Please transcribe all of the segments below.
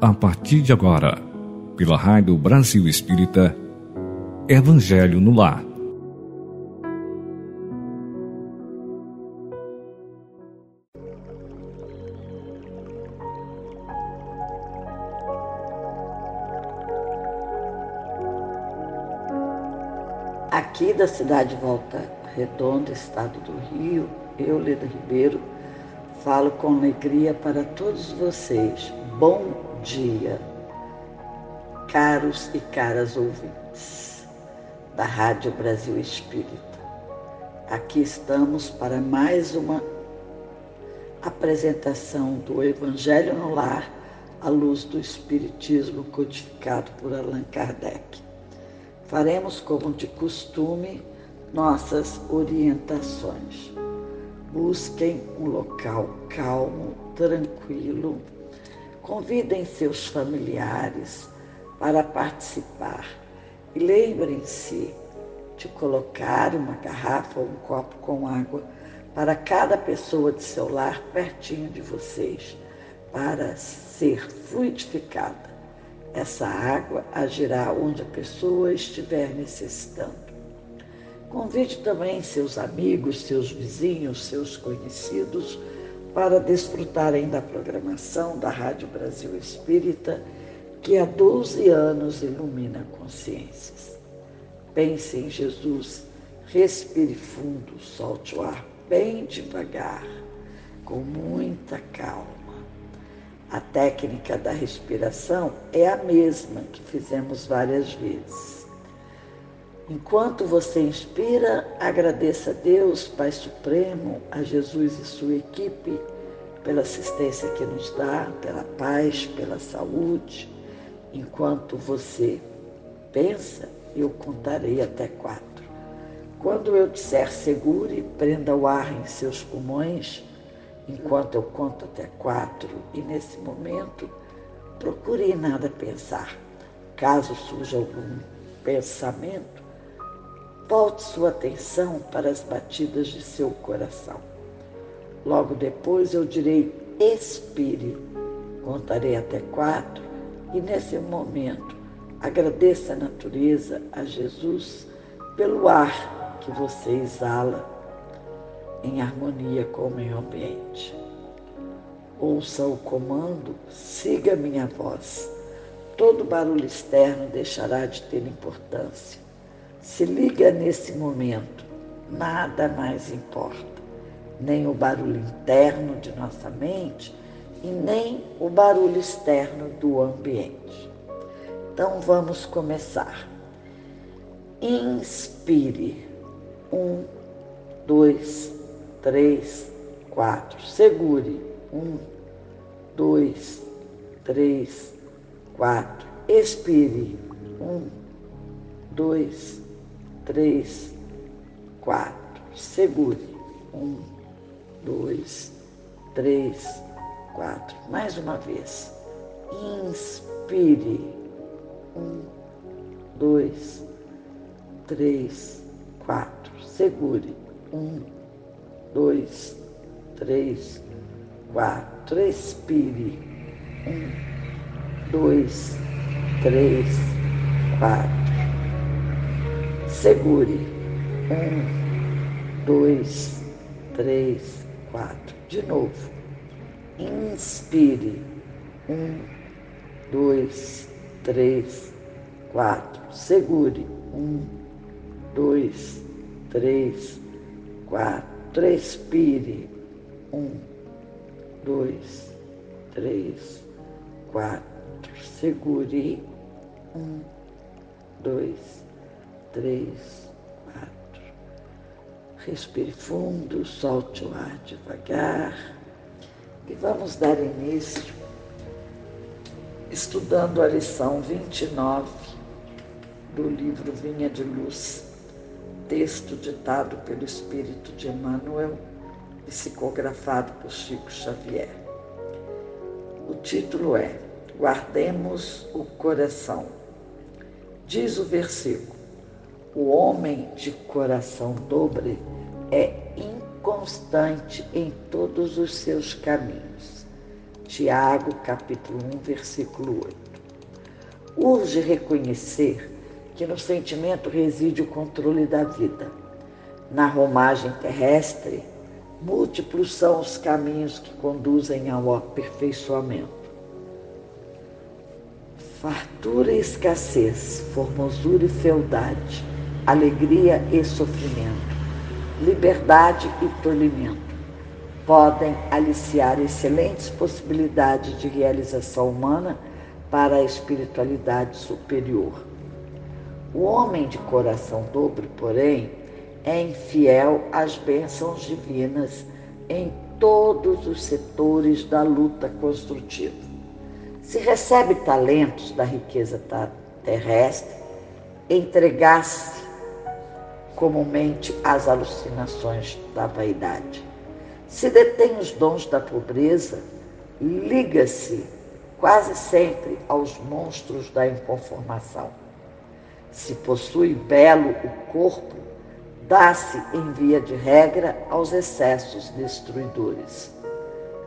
a partir de agora, pela Rádio Brasil Espírita, Evangelho no Lar. Aqui da cidade de Volta Redonda, estado do Rio, eu, Leda Ribeiro, falo com alegria para todos vocês. Bom dia, caros e caras ouvintes da Rádio Brasil Espírita. Aqui estamos para mais uma apresentação do Evangelho no Lar à luz do Espiritismo codificado por Allan Kardec. Faremos, como de costume, nossas orientações. Busquem um local calmo, tranquilo, Convidem seus familiares para participar e lembrem-se de colocar uma garrafa ou um copo com água para cada pessoa de seu lar pertinho de vocês, para ser fluidificada. Essa água agirá onde a pessoa estiver necessitando. Convide também seus amigos, seus vizinhos, seus conhecidos para desfrutarem da programação da Rádio Brasil Espírita, que há 12 anos ilumina consciências. Pense em Jesus, respire fundo, solte o ar bem devagar, com muita calma. A técnica da respiração é a mesma que fizemos várias vezes. Enquanto você inspira, agradeça a Deus, Pai Supremo, a Jesus e sua equipe, pela assistência que nos dá, pela paz, pela saúde. Enquanto você pensa, eu contarei até quatro. Quando eu disser segure, prenda o ar em seus pulmões, enquanto eu conto até quatro, e nesse momento, procure nada pensar. Caso surja algum pensamento, Volte sua atenção para as batidas de seu coração. Logo depois eu direi expire. Contarei até quatro e nesse momento agradeça a natureza, a Jesus, pelo ar que você exala em harmonia com o meio ambiente. Ouça o comando, siga minha voz. Todo barulho externo deixará de ter importância. Se liga nesse momento, nada mais importa, nem o barulho interno de nossa mente e nem o barulho externo do ambiente. Então vamos começar. Inspire. Um, dois, três, quatro. Segure. Um, dois, três, quatro. Expire. Um, dois, três, quatro. Segure. Um, dois, três, quatro. Mais uma vez. Inspire. Um, dois, três, quatro. Segure. Um, dois, três, quatro. Expire. Um, dois, três, quatro Segure. Um, dois, três, quatro. De novo. Inspire. Um, dois, três, quatro. Segure. Um, dois, três, quatro. Expire. Um, dois, três, quatro. Segure. Um, dois, três, quatro. Respire fundo, solte o ar devagar e vamos dar início estudando a lição 29 do livro Vinha de Luz, texto ditado pelo Espírito de Emmanuel, psicografado por Chico Xavier. O título é Guardemos o Coração. Diz o versículo: o homem de coração dobre é inconstante em todos os seus caminhos. Tiago, capítulo 1, versículo 8. Urge reconhecer que no sentimento reside o controle da vida. Na romagem terrestre, múltiplos são os caminhos que conduzem ao aperfeiçoamento. Fartura e escassez, formosura e fealdade, alegria e sofrimento, liberdade e tolimento podem aliciar excelentes possibilidades de realização humana para a espiritualidade superior. O homem de coração dobre, porém, é infiel às bênçãos divinas em todos os setores da luta construtiva. Se recebe talentos da riqueza terrestre, entregar-se comumente às alucinações da vaidade. Se detém os dons da pobreza, liga-se quase sempre aos monstros da inconformação. Se possui belo o corpo, dá-se em via de regra aos excessos destruidores.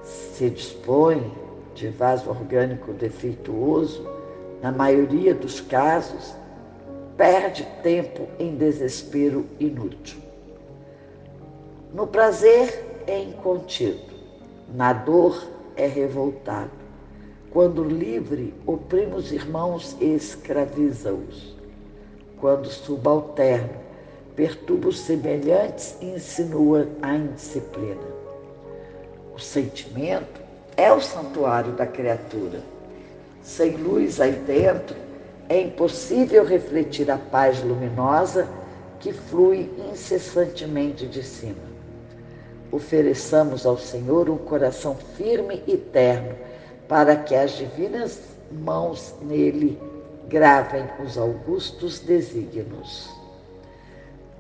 Se dispõe de vaso orgânico defeituoso, na maioria dos casos, perde tempo em desespero inútil. No prazer é incontido, na dor é revoltado. Quando livre, oprime os irmãos e escraviza-os. Quando subalterno, perturba os semelhantes e insinua a indisciplina. O sentimento é o santuário da criatura. Sem luz aí dentro, é impossível refletir a paz luminosa que flui incessantemente de cima. Ofereçamos ao Senhor um coração firme e terno, para que as divinas mãos nele gravem os augustos desígnios.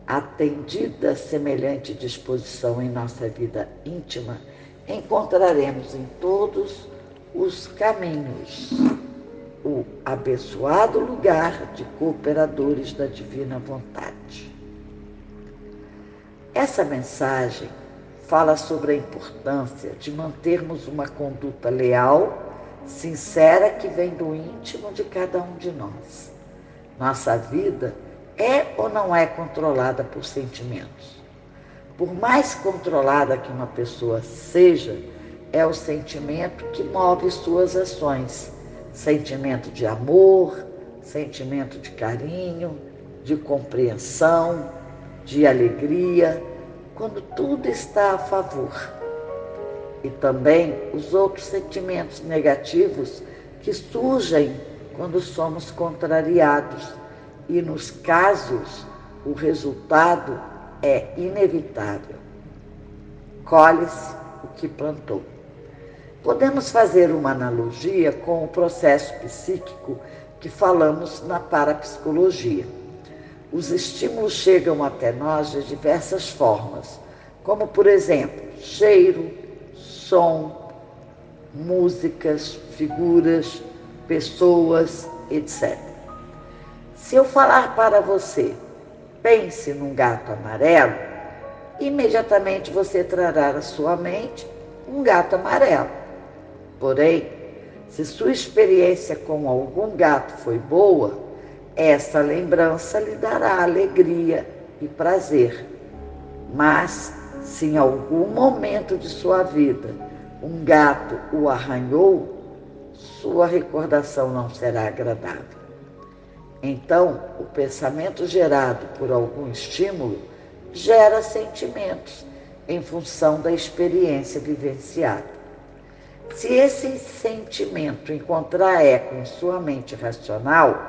Atendida semelhante disposição em nossa vida íntima, encontraremos em todos os caminhos o abençoado lugar de cooperadores da divina vontade. Essa mensagem fala sobre a importância de mantermos uma conduta leal, sincera, que vem do íntimo de cada um de nós. Nossa vida é ou não é controlada por sentimentos? Por mais controlada que uma pessoa seja, é o sentimento que move suas ações. Sentimento de amor, sentimento de carinho, de compreensão, de alegria, quando tudo está a favor. E também os outros sentimentos negativos que surgem quando somos contrariados. E nos casos, o resultado é inevitável. Colhe-se o que plantou. Podemos fazer uma analogia com o processo psíquico que falamos na parapsicologia. Os estímulos chegam até nós de diversas formas, como, por exemplo, cheiro, som, músicas, figuras, pessoas, etc. Se eu falar para você pense num gato amarelo, imediatamente você trará à sua mente um gato amarelo. Porém, se sua experiência com algum gato foi boa, essa lembrança lhe dará alegria e prazer. Mas, se em algum momento de sua vida um gato o arranhou, sua recordação não será agradável. Então, o pensamento gerado por algum estímulo gera sentimentos em função da experiência vivenciada. Se esse sentimento encontrar eco em sua mente racional,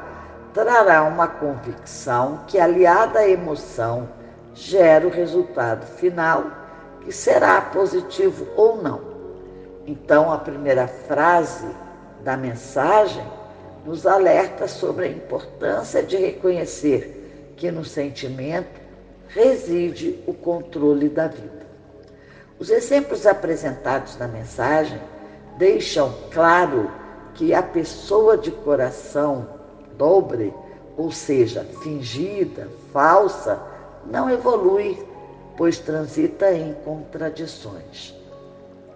trará uma convicção que, aliada à emoção, gera o resultado final, que será positivo ou não. Então, a primeira frase da mensagem nos alerta sobre a importância de reconhecer que no sentimento reside o controle da vida. Os exemplos apresentados na mensagem deixam claro que a pessoa de coração dobre, ou seja, fingida, falsa, não evolui, pois transita em contradições.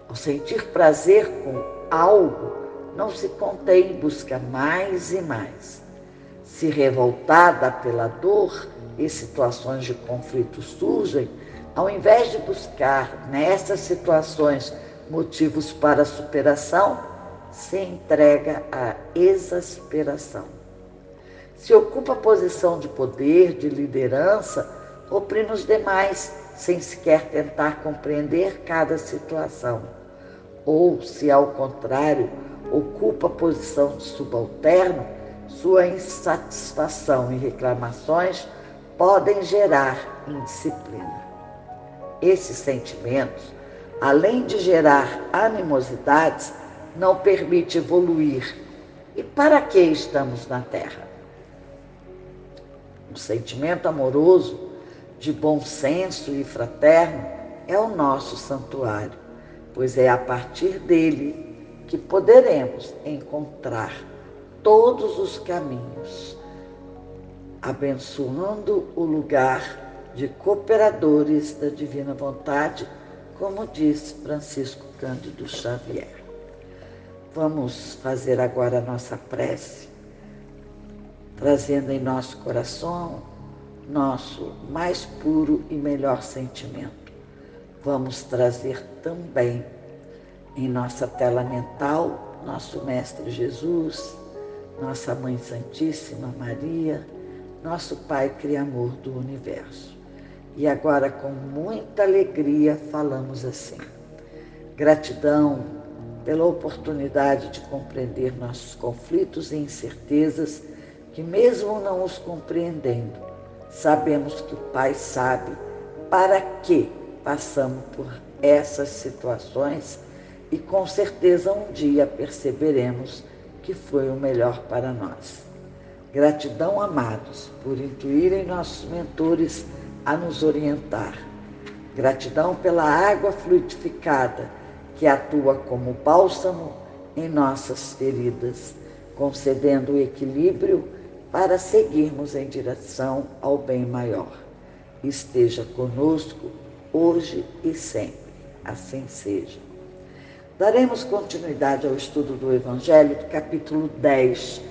Ao sentir prazer com algo, não se contém busca mais e mais. Se revoltada pela dor e situações de conflito surgem, ao invés de buscar nessas situações motivos para superação, se entrega à exasperação. Se ocupa a posição de poder, de liderança, oprime os demais, sem sequer tentar compreender cada situação. Ou, se ao contrário, ocupa a posição de subalterno, sua insatisfação e reclamações podem gerar indisciplina. Esses sentimentos, além de gerar animosidades, não permite evoluir. E para que estamos na Terra? O sentimento amoroso, de bom senso e fraterno é o nosso santuário, pois é a partir dele que poderemos encontrar todos os caminhos, abençoando o lugar de cooperadores da divina vontade, como disse Francisco Cândido Xavier. Vamos fazer agora a nossa prece, trazendo em nosso coração nosso mais puro e melhor sentimento. Vamos trazer também em nossa tela mental nosso Mestre Jesus, nossa Mãe Santíssima Maria, nosso Pai Criamor do Universo. E agora, com muita alegria, falamos assim: gratidão pela oportunidade de compreender nossos conflitos e incertezas, que, mesmo não os compreendendo, sabemos que o Pai sabe para que passamos por essas situações e com certeza um dia perceberemos que foi o melhor para nós. Gratidão, amados, por intuírem nossos mentores a nos orientar. Gratidão pela água fluidificada que atua como bálsamo em nossas feridas, concedendo o equilíbrio para seguirmos em direção ao bem maior. Esteja conosco hoje e sempre. Assim seja. Daremos continuidade ao estudo do Evangelho capítulo 10,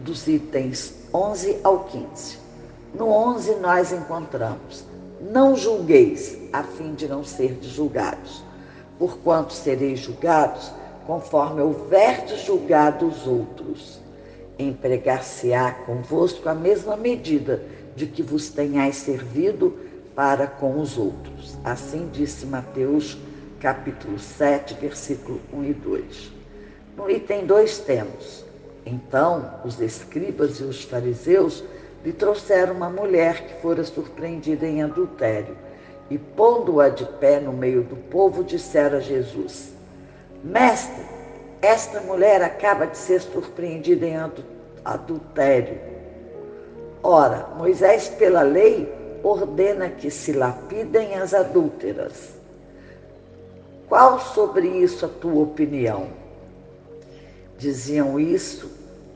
dos itens 11 ao 15. No 11 nós encontramos: Não julgueis, a fim de não ser julgados porquanto sereis julgados conforme houverdes julgado os outros. Empregar-se-á convosco a mesma medida de que vos tenhais servido para com os outros. Assim disse Mateus, capítulo 7, versículo 1 e 2. No item 2 temos: Então os escribas e os fariseus lhe trouxeram uma mulher que fora surpreendida em adultério e pondo-a de pé no meio do povo, disseram a Jesus: Mestre, esta mulher acaba de ser surpreendida em adultério. Ora, Moisés, pela lei, ordena que se lapidem as adúlteras. Qual sobre isso a tua opinião? Diziam isso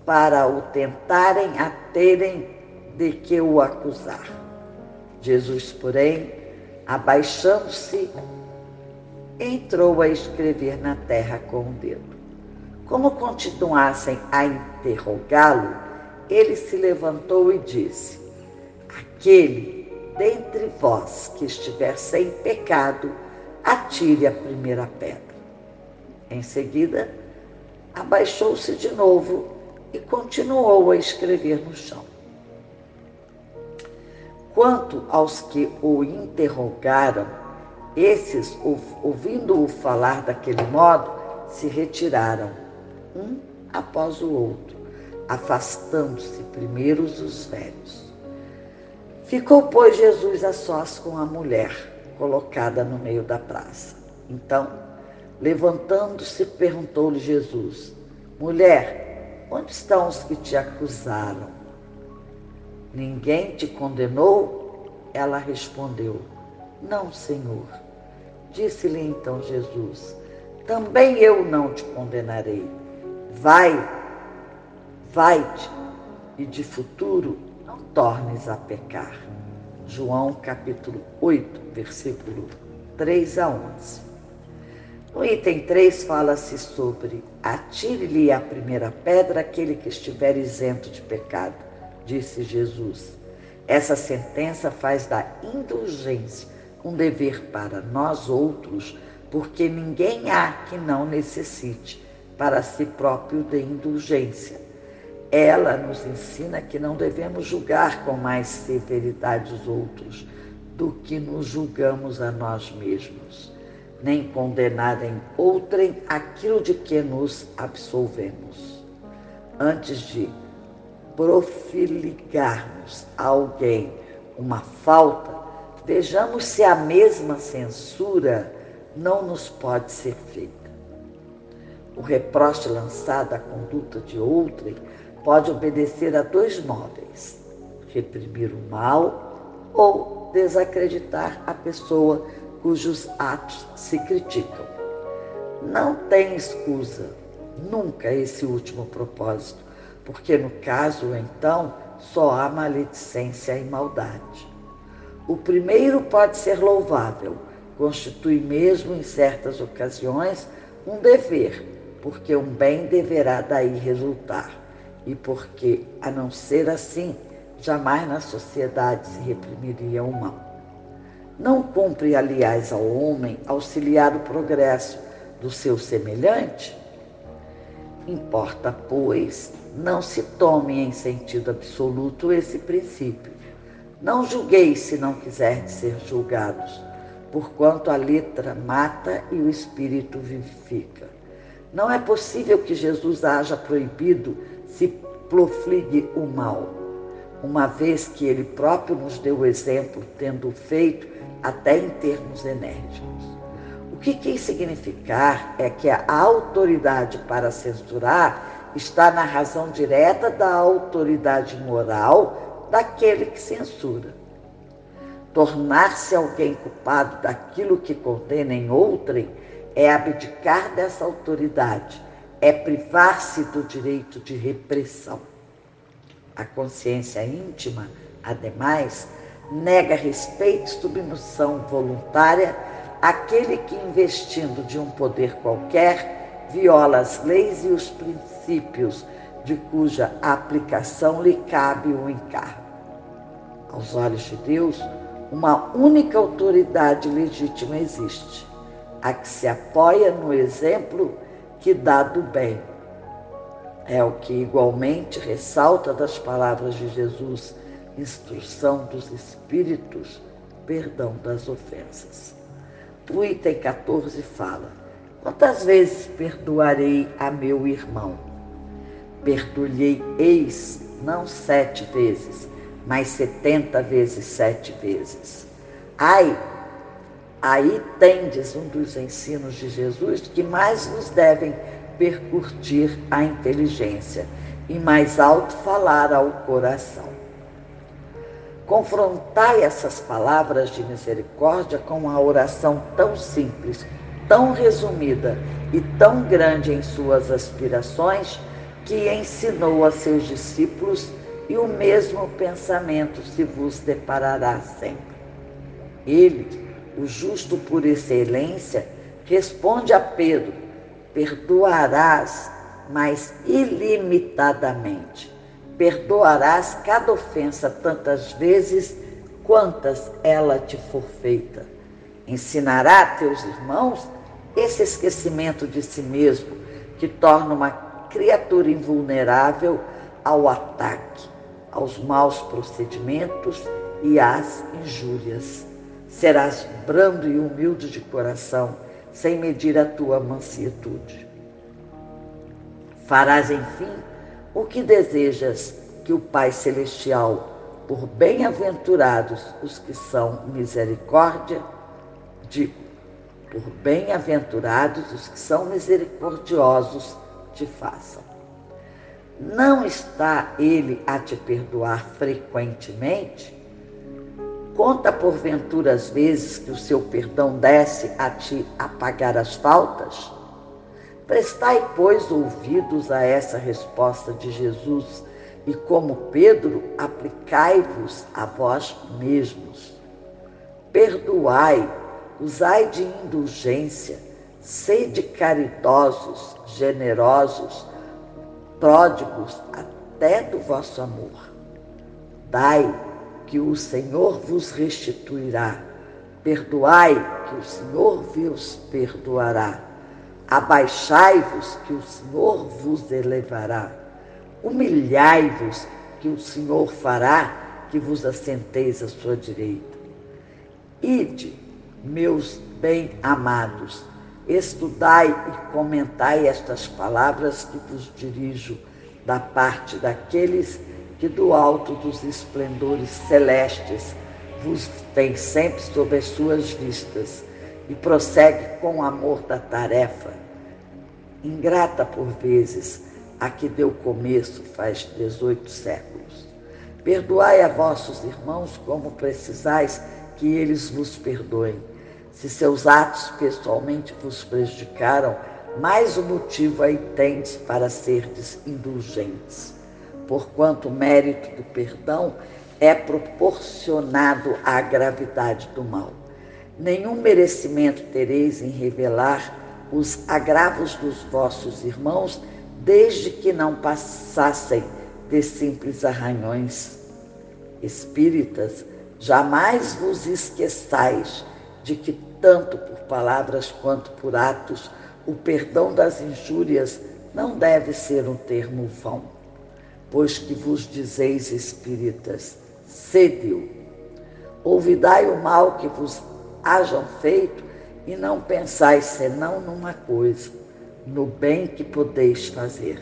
para o tentarem a terem de que o acusar. Jesus, porém, abaixando-se, entrou a escrever na terra com o dedo. Como continuassem a interrogá-lo, ele se levantou e disse: Aquele dentre vós que estiver sem pecado, atire a primeira pedra. Em seguida, abaixou-se de novo e continuou a escrever no chão. Quanto aos que o interrogaram, esses, ouvindo-o falar daquele modo, se retiraram, um após o outro, afastando-se primeiro os velhos. Ficou, pois, Jesus a sós com a mulher, colocada no meio da praça. Então, levantando-se, perguntou-lhe Jesus: Mulher, onde estão os que te acusaram? Ninguém te condenou? Ela respondeu: Não, Senhor. Disse-lhe então Jesus: Também eu não te condenarei. Vai, vai-te, e de futuro não tornes a pecar. João capítulo 8, versículo 3 a 11. No item 3 fala-se sobre atire-lhe a primeira pedra aquele que estiver isento de pecado, disse Jesus. Essa sentença faz da indulgência um dever para nós outros, porque ninguém há que não necessite para si próprio de indulgência. Ela nos ensina que não devemos julgar com mais severidade os outros do que nos julgamos a nós mesmos nem condenar em outrem aquilo de que nos absolvemos. Antes de profiligarmos a alguém uma falta, vejamos se a mesma censura não nos pode ser feita. O reproche lançado à conduta de outrem pode obedecer a dois móveis: reprimir o mal ou desacreditar a pessoa cujos atos se criticam. Não tem escusa, nunca esse último propósito, porque no caso, então, só há maledicência e maldade. O primeiro pode ser louvável, constitui mesmo em certas ocasiões um dever, porque um bem deverá daí resultar, e porque, a não ser assim, jamais na sociedade se reprimiria o mal. Não cumpre, aliás, ao homem auxiliar o progresso do seu semelhante? Importa, pois, não se tome em sentido absoluto esse princípio. Não julgueis se não quiserdes ser julgados, porquanto a letra mata e o espírito vivifica. Não é possível que Jesus haja proibido se profligue o mal, uma vez que ele próprio nos deu o exemplo, tendo feito até em termos enérgicos. O que quis significar é que a autoridade para censurar está na razão direta da autoridade moral daquele que censura. Tornar-se alguém culpado daquilo que condena em outrem é abdicar dessa autoridade, é privar-se do direito de repressão. A consciência íntima, ademais, nega respeito e submissão voluntária àquele que, investindo de um poder qualquer, viola as leis e os princípios de cuja aplicação lhe cabe o encargo. Aos olhos de Deus, uma única autoridade legítima existe, a que se apoia no exemplo que dá do bem. É o que igualmente ressalta das palavras de Jesus instrução dos espíritos, perdão das ofensas. O item 14 fala: Quantas vezes perdoarei a meu irmão? Perdoei eis não sete vezes, mas setenta vezes sete vezes. Ai, aí tendes um dos ensinos de Jesus que mais nos devem percutir a inteligência e mais alto falar ao coração. Confrontai essas palavras de misericórdia com uma oração tão simples, tão resumida e tão grande em suas aspirações, que ensinou a seus discípulos, e o mesmo pensamento se vos deparará sempre. Ele, o justo por excelência, responde a Pedro: perdoarás, mas ilimitadamente perdoarás cada ofensa tantas vezes quantas ela te for feita. Ensinará a teus irmãos esse esquecimento de si mesmo, que torna uma criatura invulnerável ao ataque, aos maus procedimentos e às injúrias. Serás brando e humilde de coração, sem medir a tua mansietude. Farás, enfim, o que desejas que o Pai Celestial, por bem-aventurados os que são misericórdia, de por bem-aventurados os que são misericordiosos te façam. Não está ele a te perdoar frequentemente? Conta porventura as vezes que o seu perdão desce a te apagar as faltas? Prestai, pois, ouvidos a essa resposta de Jesus e, como Pedro, aplicai-vos a vós mesmos. Perdoai, usai de indulgência, Sede caridosos, generosos, pródigos até do vosso amor. Dai, que o Senhor vos restituirá. Perdoai, que o Senhor vos perdoará. Abaixai-vos, que o Senhor vos elevará. Humilhai-vos, que o Senhor fará que vos assenteis à sua direita. Ide, meus bem-amados, estudai e comentai estas palavras que vos dirijo da parte daqueles que do alto dos esplendores celestes vos tem sempre sob as suas vistas e prossegue com amor da tarefa, ingrata por vezes, a que deu começo faz 18 séculos. Perdoai a vossos irmãos como precisais que eles vos perdoem. Se seus atos pessoalmente vos prejudicaram, mais o motivo aí tendes para serdes indulgentes. Porquanto o mérito do perdão é proporcionado à gravidade do mal. Nenhum merecimento tereis em revelar os agravos dos vossos irmãos, desde que não passassem de simples arranhões. Espíritas, jamais vos esqueçais de que, tanto por palavras quanto por atos, o perdão das injúrias não deve ser um termo vão, pois que vos dizeis, espíritas, sede-o. Ouvidai o mal que vos hajam feito e não pensais senão numa coisa, no bem que podeis fazer.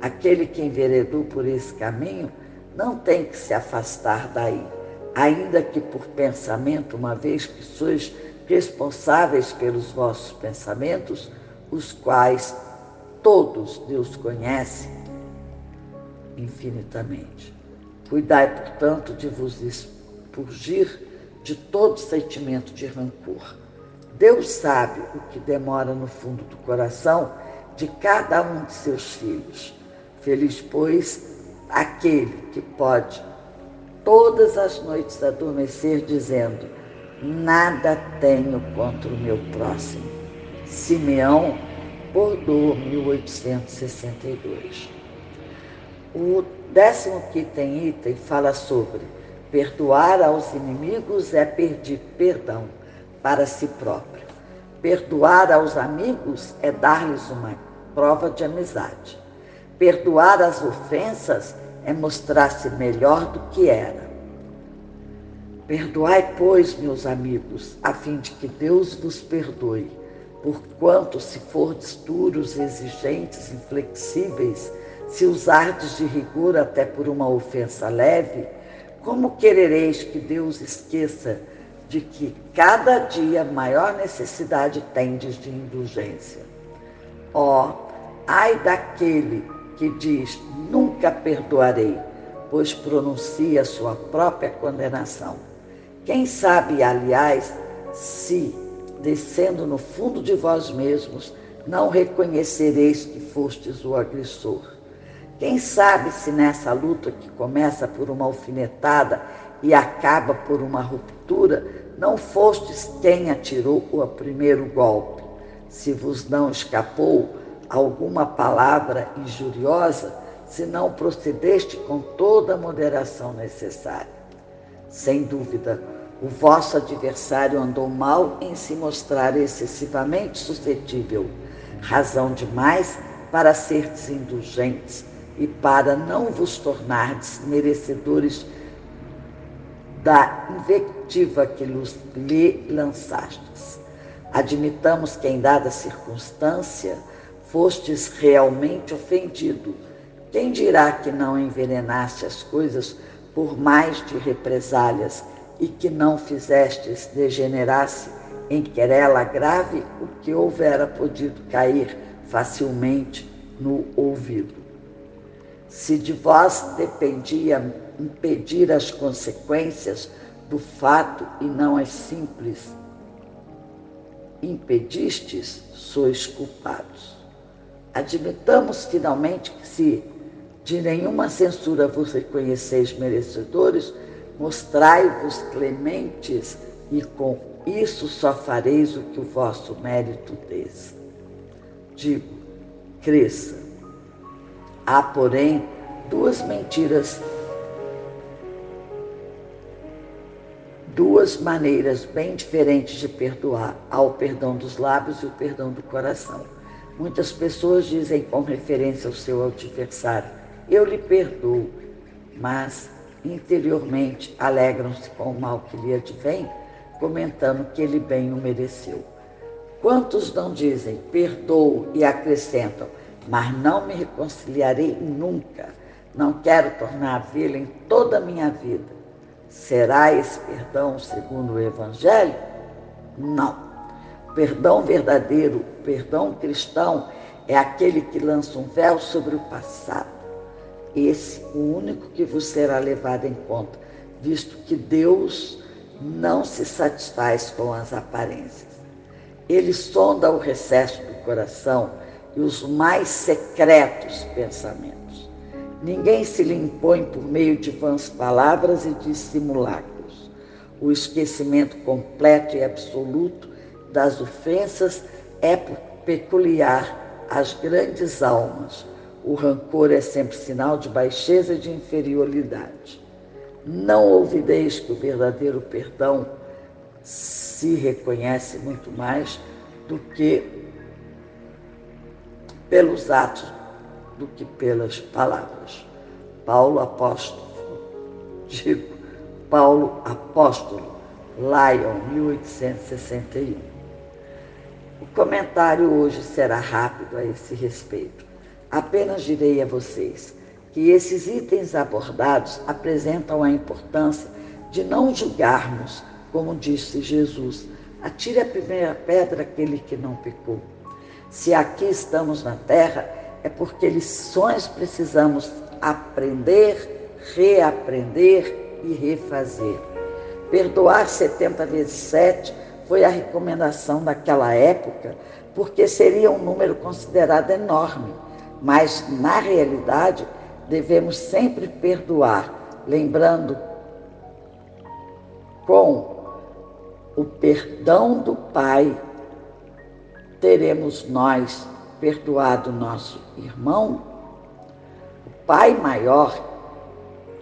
Aquele que enveredou por esse caminho não tem que se afastar daí, ainda que por pensamento, uma vez que sois responsáveis pelos vossos pensamentos, os quais todos Deus conhece infinitamente. Cuidai, portanto, de vos expurgir de todo sentimento de rancor Deus sabe o que demora no fundo do coração de cada um de seus filhos. Feliz, pois, aquele que pode todas as noites adormecer dizendo: Nada tenho contra o meu próximo. Simeão, Bordeaux, 1862. O 15 item, fala sobre perdoar aos inimigos é pedir perdão para si próprio. Perdoar aos amigos é dar-lhes uma prova de amizade. Perdoar as ofensas é mostrar-se melhor do que era. Perdoai, pois, meus amigos, a fim de que Deus vos perdoe, porquanto, se fordes duros, exigentes, inflexíveis, se usardes de rigor até por uma ofensa leve, como querereis que Deus esqueça de que cada dia maior necessidade tendes de indulgência. Ó, oh, ai daquele que diz nunca perdoarei, pois pronuncia sua própria condenação. Quem sabe, aliás, se, descendo no fundo de vós mesmos, não reconhecereis que fostes o agressor. Quem sabe se nessa luta que começa por uma alfinetada e acaba por uma ruptura, não fostes quem atirou o primeiro golpe. Se vos não escapou alguma palavra injuriosa, se não procedeste com toda a moderação necessária. Sem dúvida, o vosso adversário andou mal em se mostrar excessivamente suscetível, razão demais para ser indulgentes e para não vos tornardes merecedores da invectiva que lhe lançastes. Admitamos que em dada circunstância fostes realmente ofendido. Quem dirá que não envenenaste as coisas por mais de represálias e que não fizestes degenerasse em querela grave o que houvera podido cair facilmente no ouvido? Se de vós dependia impedir as consequências do fato e não as simples impedistes, sois culpados. Admitamos finalmente que se de nenhuma censura vos reconheceis merecedores, mostrai-vos clementes e com isso só fareis o que o vosso mérito des. Digo, cresça. Há, porém, duas mentiras, duas maneiras bem diferentes de perdoar: há o perdão dos lábios e o perdão do coração. Muitas pessoas dizem com referência ao seu adversário: Eu lhe perdoo, mas interiormente alegram-se com o mal que lhe advém, comentando que ele bem o mereceu. Quantos não dizem perdoo e acrescentam, mas não me reconciliarei nunca, não quero tornar a vê-lo em toda a minha vida. Será esse perdão segundo o Evangelho? Não. Perdão verdadeiro, perdão cristão, é aquele que lança um véu sobre o passado. Esse, o único que vos será levado em conta, visto que Deus não se satisfaz com as aparências. Ele sonda o recesso do coração e os mais secretos pensamentos. Ninguém se lhe impõe por meio de vãs palavras e de simulacros. O esquecimento completo e absoluto das ofensas é peculiar às grandes almas. O rancor é sempre sinal de baixeza e de inferioridade. Não ouvideis que o verdadeiro perdão se reconhece muito mais do que pelos atos do que pelas palavras. Paulo apóstolo, digo, Paulo apóstolo, Lyon, 1861. O comentário hoje será rápido a esse respeito. Apenas direi a vocês que esses itens abordados apresentam a importância de não julgarmos, como disse Jesus, atire a primeira pedra aquele que não pecou. Se aqui estamos na terra, é porque lições precisamos aprender, reaprender e refazer. Perdoar 70 vezes 7 foi a recomendação daquela época, porque seria um número considerado enorme, mas na realidade devemos sempre perdoar, lembrando com o perdão do Pai teremos nós perdoado nosso irmão. O Pai maior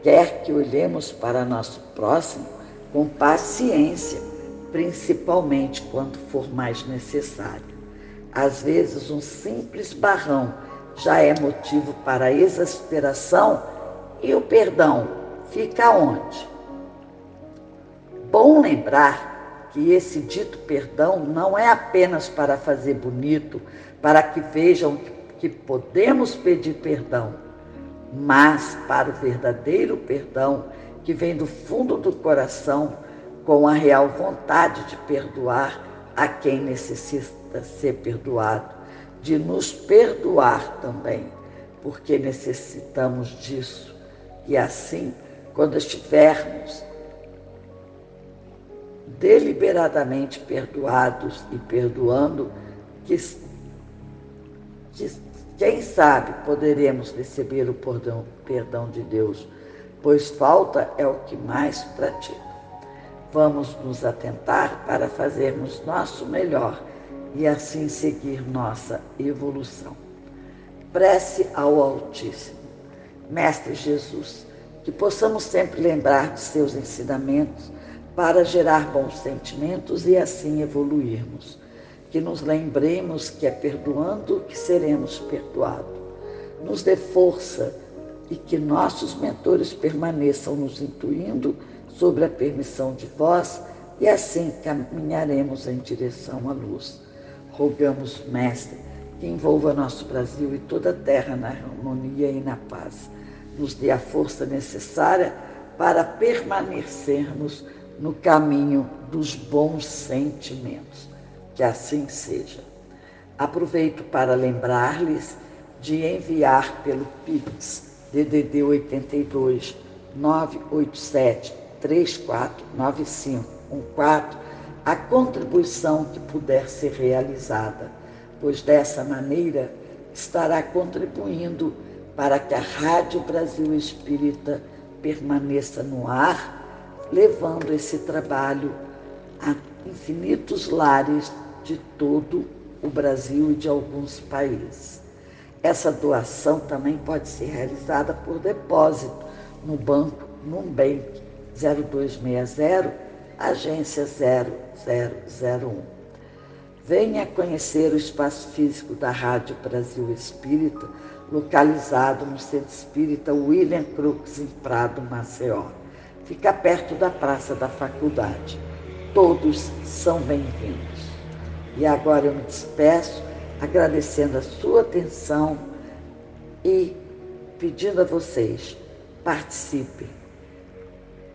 quer que olhemos para nosso próximo com paciência principalmente quando for mais necessário. Às vezes, um simples barrão já é motivo para exasperação e o perdão fica onde? Bom lembrar que esse dito perdão não é apenas para fazer bonito, para que vejam que podemos pedir perdão, mas para o verdadeiro perdão que vem do fundo do coração com a real vontade de perdoar a quem necessita ser perdoado, de nos perdoar também, porque necessitamos disso. E assim, quando estivermos deliberadamente perdoados e perdoando, que, que, quem sabe poderemos receber o perdão, perdão de Deus, pois falta é o que mais pratica. Vamos nos atentar para fazermos nosso melhor e assim seguir nossa evolução. Prece ao Altíssimo. Mestre Jesus, que possamos sempre lembrar de seus ensinamentos para gerar bons sentimentos e assim evoluirmos. Que nos lembremos que é perdoando que seremos perdoados. Nos dê força e que nossos mentores permaneçam nos intuindo sobre a permissão de vós, e assim caminharemos em direção à luz. Rogamos, Mestre, que envolva nosso Brasil e toda a terra na harmonia e na paz. Nos dê a força necessária para permanecermos no caminho dos bons sentimentos. Que assim seja. Aproveito para lembrar-lhes de enviar pelo Pix DDD 82 987 349514 a contribuição que puder ser realizada, pois dessa maneira estará contribuindo para que a Rádio Brasil Espírita permaneça no ar, levando esse trabalho a infinitos lares de todo o Brasil e de alguns países. Essa doação também pode ser realizada por depósito no banco Numbank 0260, agência 0001. Venha conhecer o espaço físico da Rádio Brasil Espírita, localizado no Centro Espírita William Crux, em Prado, Maceió. Fica perto da Praça da Faculdade. Todos são bem-vindos. E agora eu me despeço agradecendo a sua atenção e pedindo a vocês, participem.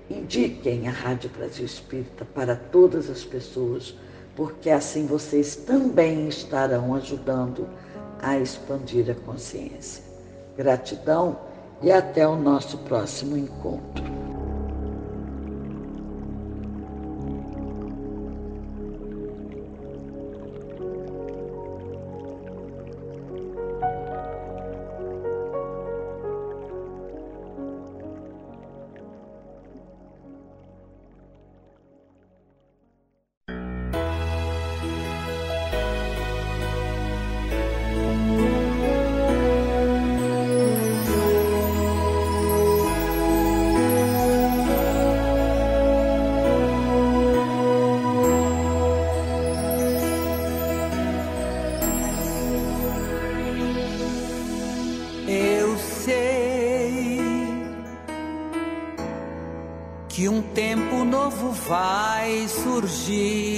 Indiquem a Rádio Brasil Espírita para todas as pessoas, porque assim vocês também estarão ajudando a expandir a consciência. Gratidão e até o nosso próximo encontro. novo vai surgir.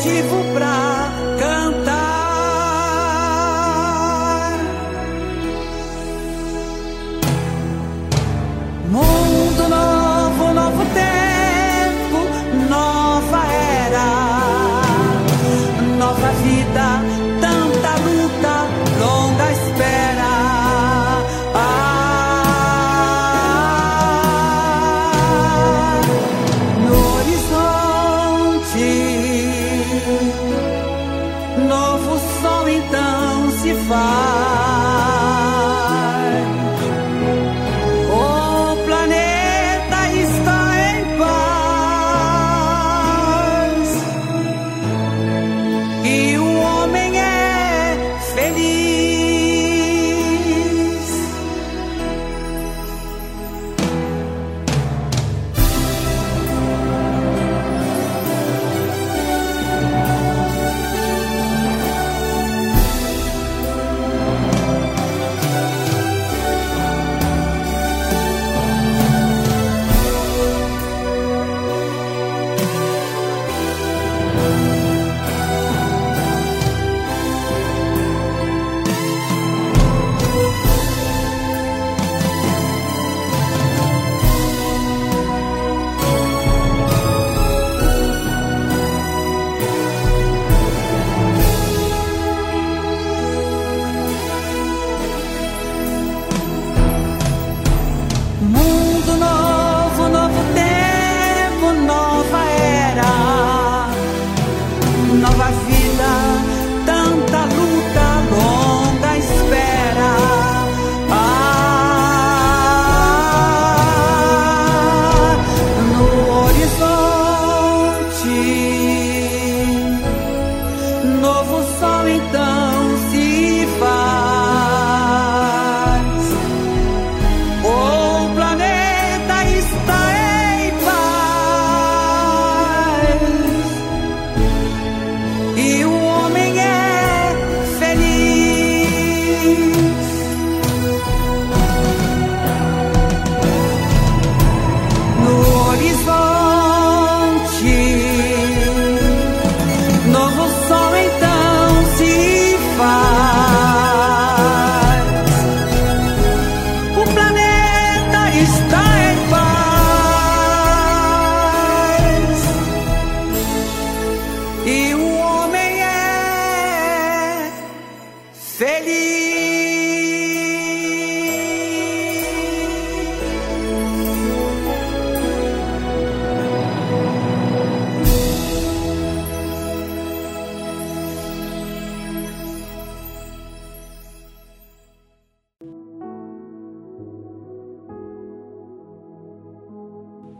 O planeta